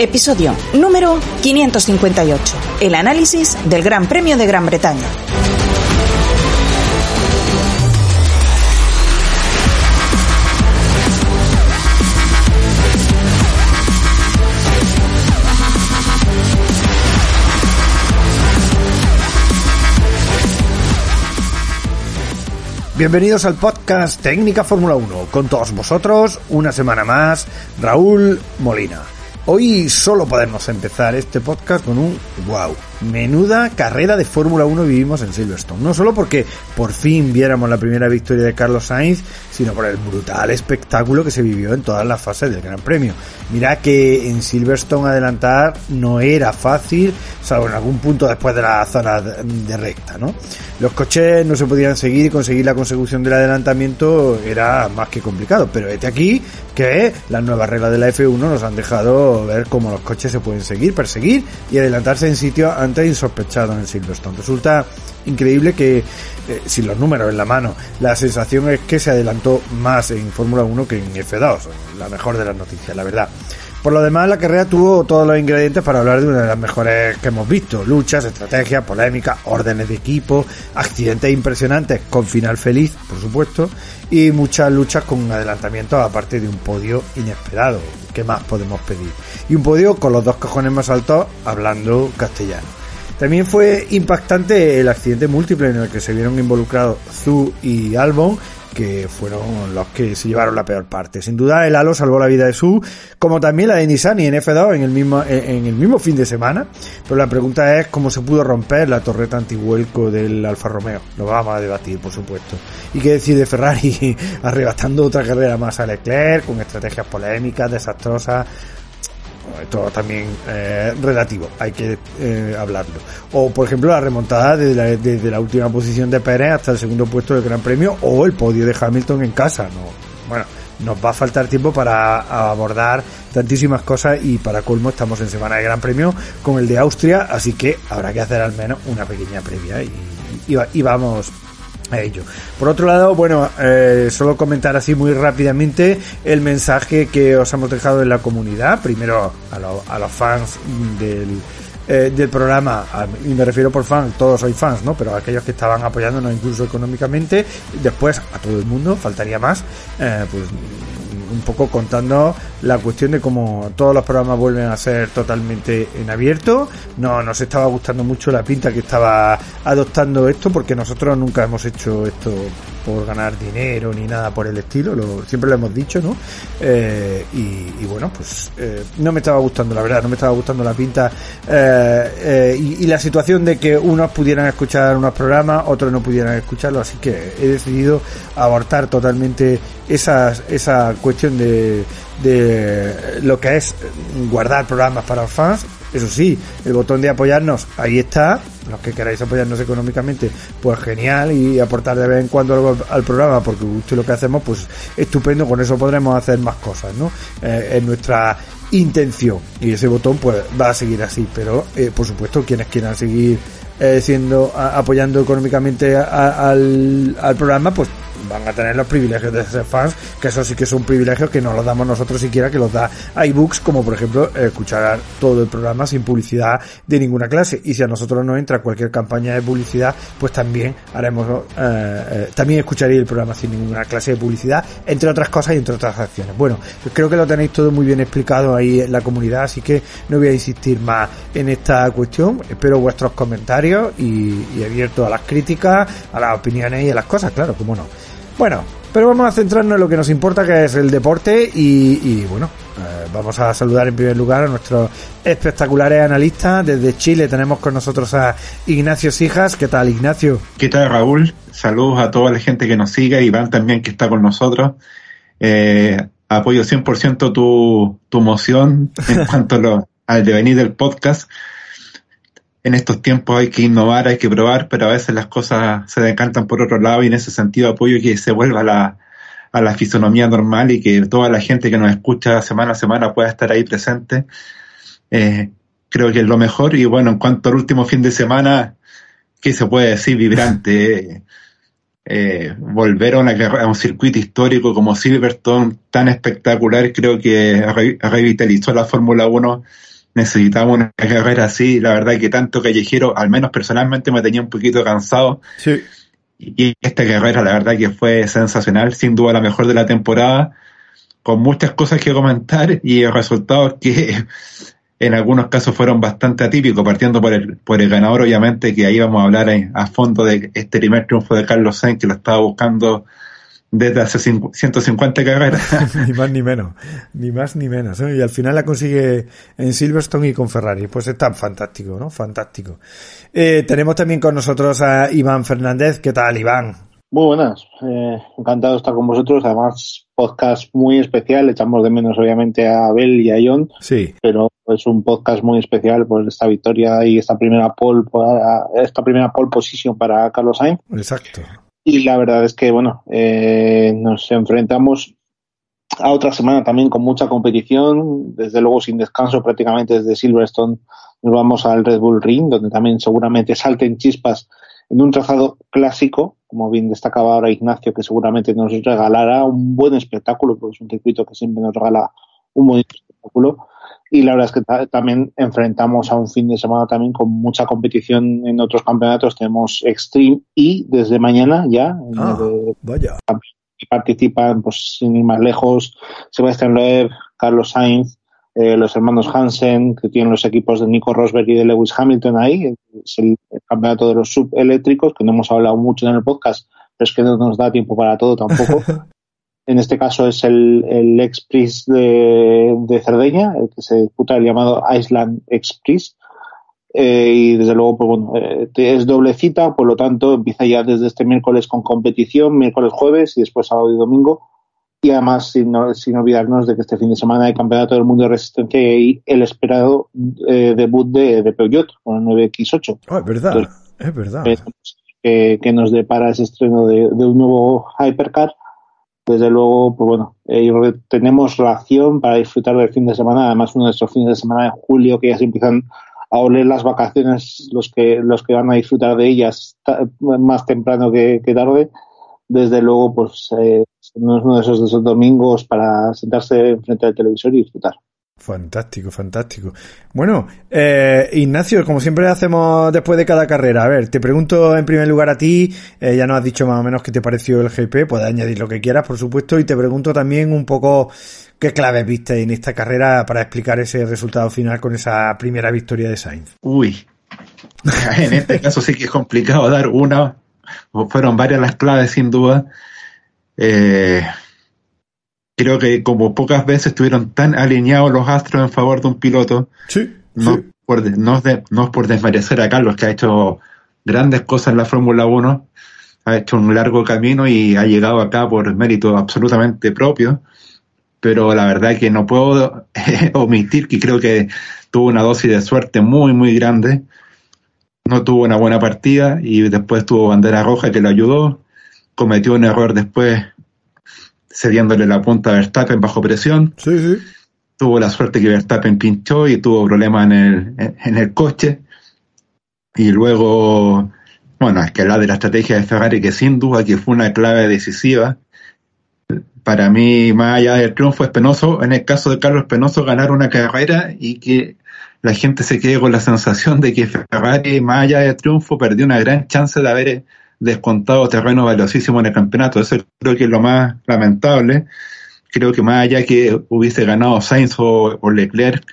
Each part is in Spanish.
Episodio número 558. El análisis del Gran Premio de Gran Bretaña. Bienvenidos al podcast Técnica Fórmula 1. Con todos vosotros, una semana más, Raúl Molina. Hoy solo podemos empezar este podcast con un wow. Menuda carrera de Fórmula 1 vivimos en Silverstone. No solo porque por fin viéramos la primera victoria de Carlos Sainz, sino por el brutal espectáculo que se vivió en todas las fases del Gran Premio. Mira que en Silverstone adelantar no era fácil, salvo en algún punto después de la zona de recta, ¿no? Los coches no se podían seguir y conseguir la consecución del adelantamiento era más que complicado, pero este aquí que las nuevas reglas de la F1 nos han dejado ver cómo los coches se pueden seguir, perseguir y adelantarse en sitios antes insospechados en Silverstone. Resulta increíble que, eh, sin los números en la mano, la sensación es que se adelantó más en Fórmula 1 que en F2. La mejor de las noticias, la verdad. Por lo demás, la carrera tuvo todos los ingredientes para hablar de una de las mejores que hemos visto. Luchas, estrategias, polémicas, órdenes de equipo, accidentes impresionantes con final feliz, por supuesto, y muchas luchas con adelantamientos aparte de un podio inesperado. ¿Qué más podemos pedir? Y un podio con los dos cojones más altos hablando castellano. También fue impactante el accidente múltiple en el que se vieron involucrados Zu y Albon, que fueron los que se llevaron la peor parte. Sin duda el halo salvó la vida de Su, como también la de Nissan y en F2 en el mismo, en el mismo fin de semana. Pero la pregunta es cómo se pudo romper la torreta antihuelco del Alfa Romeo. Lo vamos a debatir, por supuesto. Y qué decir de Ferrari arrebatando otra carrera más a Leclerc, con estrategias polémicas, desastrosas esto también eh, relativo, hay que eh, hablarlo. O, por ejemplo, la remontada desde la, última posición de Pérez hasta el segundo puesto del Gran Premio o el podio de Hamilton en casa. No, bueno, nos va a faltar tiempo para abordar tantísimas cosas y para colmo estamos en semana de Gran Premio con el de Austria, así que habrá que hacer al menos una pequeña previa y vamos a ello. Por otro lado, bueno, eh, solo comentar así muy rápidamente el mensaje que os hemos dejado en la comunidad. Primero a, a los fans del, eh, del programa, y me refiero por fans, todos sois fans, ¿no? Pero aquellos que estaban apoyándonos incluso económicamente, después a todo el mundo, faltaría más, eh, pues un poco contando la cuestión de cómo todos los programas vuelven a ser totalmente en abierto. No nos estaba gustando mucho la pinta que estaba adoptando esto porque nosotros nunca hemos hecho esto por ganar dinero ni nada por el estilo, lo, siempre lo hemos dicho, ¿no? Eh, y, bueno, pues eh, no me estaba gustando, la verdad, no me estaba gustando la pinta eh, y, y, la situación de que unos pudieran escuchar unos programas, otros no pudieran escucharlo, así que he decidido abortar totalmente esa, esa cuestión de, de lo que es guardar programas para fans eso sí, el botón de apoyarnos ahí está. Los que queráis apoyarnos económicamente, pues genial y aportar de vez en cuando algo al programa, porque gusto lo que hacemos, pues estupendo. Con eso podremos hacer más cosas, ¿no? Eh, es nuestra intención y ese botón pues va a seguir así. Pero eh, por supuesto, quienes quieran seguir eh, siendo apoyando económicamente al programa, pues van a tener los privilegios de ser fans, que eso sí que son privilegios que no los damos nosotros siquiera, que los da iBooks, como por ejemplo escuchar todo el programa sin publicidad de ninguna clase. Y si a nosotros no entra cualquier campaña de publicidad, pues también haremos, eh, eh, también escucharéis el programa sin ninguna clase de publicidad, entre otras cosas y entre otras acciones. Bueno, creo que lo tenéis todo muy bien explicado ahí en la comunidad, así que no voy a insistir más en esta cuestión. Espero vuestros comentarios y, y abierto a las críticas, a las opiniones y a las cosas, claro, como no. Bueno, pero vamos a centrarnos en lo que nos importa, que es el deporte. Y, bueno, eh, vamos a saludar en primer lugar a nuestros espectaculares analistas. Desde Chile tenemos con nosotros a Ignacio Sijas. ¿Qué tal, Ignacio? ¿Qué tal, Raúl? Saludos a toda la gente que nos sigue, Iván también que está con nosotros. Eh, apoyo 100% tu, tu moción en cuanto a, al devenir del podcast. En estos tiempos hay que innovar, hay que probar, pero a veces las cosas se decantan por otro lado y en ese sentido apoyo que se vuelva a la, a la fisonomía normal y que toda la gente que nos escucha semana a semana pueda estar ahí presente. Eh, creo que es lo mejor. Y bueno, en cuanto al último fin de semana, ¿qué se puede decir? Vibrante. Eh, volver a, una, a un circuito histórico como Silverstone, tan espectacular, creo que revitalizó la Fórmula 1. Necesitaba una carrera así, la verdad que tanto callejero, al menos personalmente me tenía un poquito cansado. Sí. Y esta carrera, la verdad que fue sensacional, sin duda la mejor de la temporada, con muchas cosas que comentar y el resultado que en algunos casos fueron bastante atípicos, partiendo por el, por el ganador, obviamente, que ahí vamos a hablar a fondo de este primer triunfo de Carlos Sainz, que lo estaba buscando desde hace 150 carreras. ni más ni menos, ni más ni menos. ¿eh? Y al final la consigue en Silverstone y con Ferrari. Pues es tan fantástico, ¿no? Fantástico. Eh, tenemos también con nosotros a Iván Fernández. ¿Qué tal, Iván? Muy buenas, eh, encantado de estar con vosotros. Además, podcast muy especial. Echamos de menos, obviamente, a Abel y a Ion. Sí. Pero es un podcast muy especial por esta victoria y esta primera pole, esta primera pole position para Carlos Sainz. Exacto. Y la verdad es que, bueno, eh, nos enfrentamos a otra semana también con mucha competición, desde luego sin descanso prácticamente desde Silverstone nos vamos al Red Bull Ring, donde también seguramente salten chispas en un trazado clásico, como bien destacaba ahora Ignacio, que seguramente nos regalará un buen espectáculo, porque es un circuito que siempre nos regala un buen espectáculo. Y la verdad es que también enfrentamos a un fin de semana también con mucha competición en otros campeonatos. Tenemos Extreme y desde mañana ya ah, vaya. participan, pues sin ir más lejos, Sebastián Loeb, Carlos Sainz, eh, los hermanos Hansen, que tienen los equipos de Nico Rosberg y de Lewis Hamilton ahí, es el, campeonato de los subeléctricos, que no hemos hablado mucho en el podcast, pero es que no nos da tiempo para todo tampoco. en este caso es el, el Express de, de, Cerdeña, el que se disputa el llamado Island Express. Eh, y desde luego, pues bueno, eh, es doble cita, por lo tanto empieza ya desde este miércoles con competición, miércoles, jueves y después sábado y domingo y además, sin, sin, olvidarnos de que este fin de semana hay Campeonato del Mundo de Resistencia y el esperado eh, debut de, de, Peugeot con el 9X8. Oh, es verdad, es verdad. Que, que, nos depara ese estreno de, de, un nuevo Hypercar. Desde luego, pues bueno, eh, tenemos ración para disfrutar del fin de semana. Además, uno de estos fines de semana de julio que ya se empiezan a oler las vacaciones, los que, los que van a disfrutar de ellas más temprano que, tarde desde luego, pues eh, no es uno de esos, de esos domingos para sentarse frente al televisor y disfrutar. Fantástico, fantástico. Bueno, eh, Ignacio, como siempre hacemos después de cada carrera, a ver, te pregunto en primer lugar a ti, eh, ya nos has dicho más o menos qué te pareció el GP, puedes añadir lo que quieras, por supuesto, y te pregunto también un poco qué claves viste en esta carrera para explicar ese resultado final con esa primera victoria de Sainz. Uy, en este caso sí que es complicado dar una fueron varias las claves sin duda. Eh, creo que como pocas veces estuvieron tan alineados los astros en favor de un piloto. no, Por, no, no por desmerecer a Carlos, que ha hecho grandes cosas en la Fórmula 1, ha hecho un largo camino y ha llegado acá por mérito absolutamente propio. Pero la verdad que no puedo omitir que creo que tuvo una dosis de suerte muy, muy grande no tuvo una buena partida y después tuvo bandera roja que le ayudó. Cometió un error después cediéndole la punta a Verstappen bajo presión. Sí, sí. Tuvo la suerte que Verstappen pinchó y tuvo problemas en el, en, el coche. Y luego, bueno, es que la de la estrategia de Ferrari, que sin duda que fue una clave decisiva. Para mí, más allá del triunfo, es penoso, en el caso de Carlos Penoso, ganar una carrera y que la gente se quede con la sensación de que Ferrari, más allá del triunfo, perdió una gran chance de haber descontado terreno valiosísimo en el campeonato. Eso creo que es lo más lamentable. Creo que más allá que hubiese ganado Sainz o, Leclerc,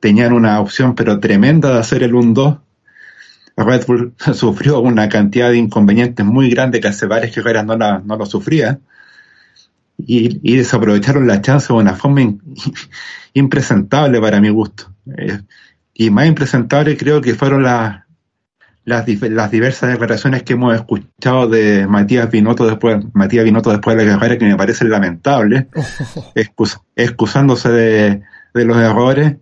tenían una opción pero tremenda de hacer el 1-2. Red Bull sufrió una cantidad de inconvenientes muy grandes que hace varias carreras no, no lo sufría. Y, y, desaprovecharon la chance de una forma impresentable para mi gusto. Eh, y más impresentable creo que fueron las, las, las, diversas declaraciones que hemos escuchado de Matías Binotto después, Matías Binotto después de la carrera que me parecen lamentables, excusándose de, de, los errores.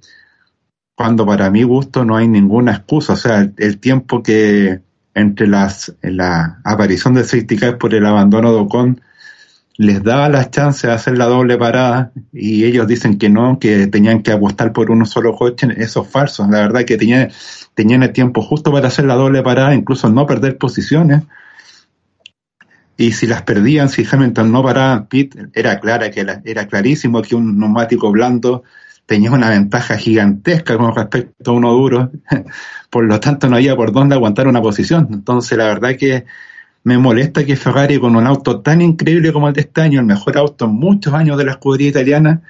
cuando para mi gusto no hay ninguna excusa. O sea, el, tiempo que entre las, la aparición de safety por el abandono de Ocon les daba las chances de hacer la doble parada y ellos dicen que no, que tenían que apostar por uno solo coche, eso es falso. La verdad que tenían, tenían el tiempo justo para hacer la doble parada, incluso no perder posiciones. Y si las perdían, si Hamilton no paraba Pit, era clara que era clarísimo que un neumático blando tenía una ventaja gigantesca con respecto a uno duro. por lo tanto, no había por dónde aguantar una posición. Entonces, la verdad que me molesta que Ferrari con un auto tan increíble como el de este año, el mejor auto en muchos años de la escudería italiana,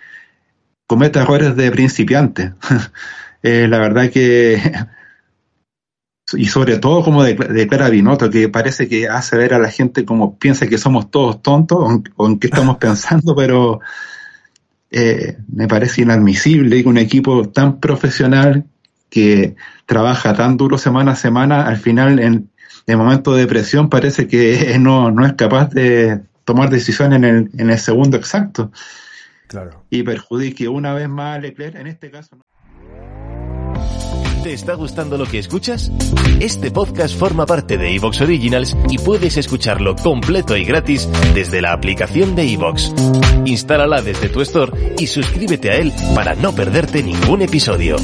cometa errores de principiante. eh, la verdad que y sobre todo como declara Binotto, que parece que hace ver a la gente como piensa que somos todos tontos o en, qué estamos pensando, pero eh, me parece inadmisible que un equipo tan profesional que trabaja tan duro semana a semana, al final en, de momento de presión parece que no, no es capaz de tomar decisiones en el, en el segundo exacto. Claro. Y perjudique una vez más a Leclerc, en este caso. ¿Te está gustando lo que escuchas? Este podcast forma parte de Evox Originals y puedes escucharlo completo y gratis desde la aplicación de Evox. Instálala desde tu store y suscríbete a él para no perderte ningún episodio.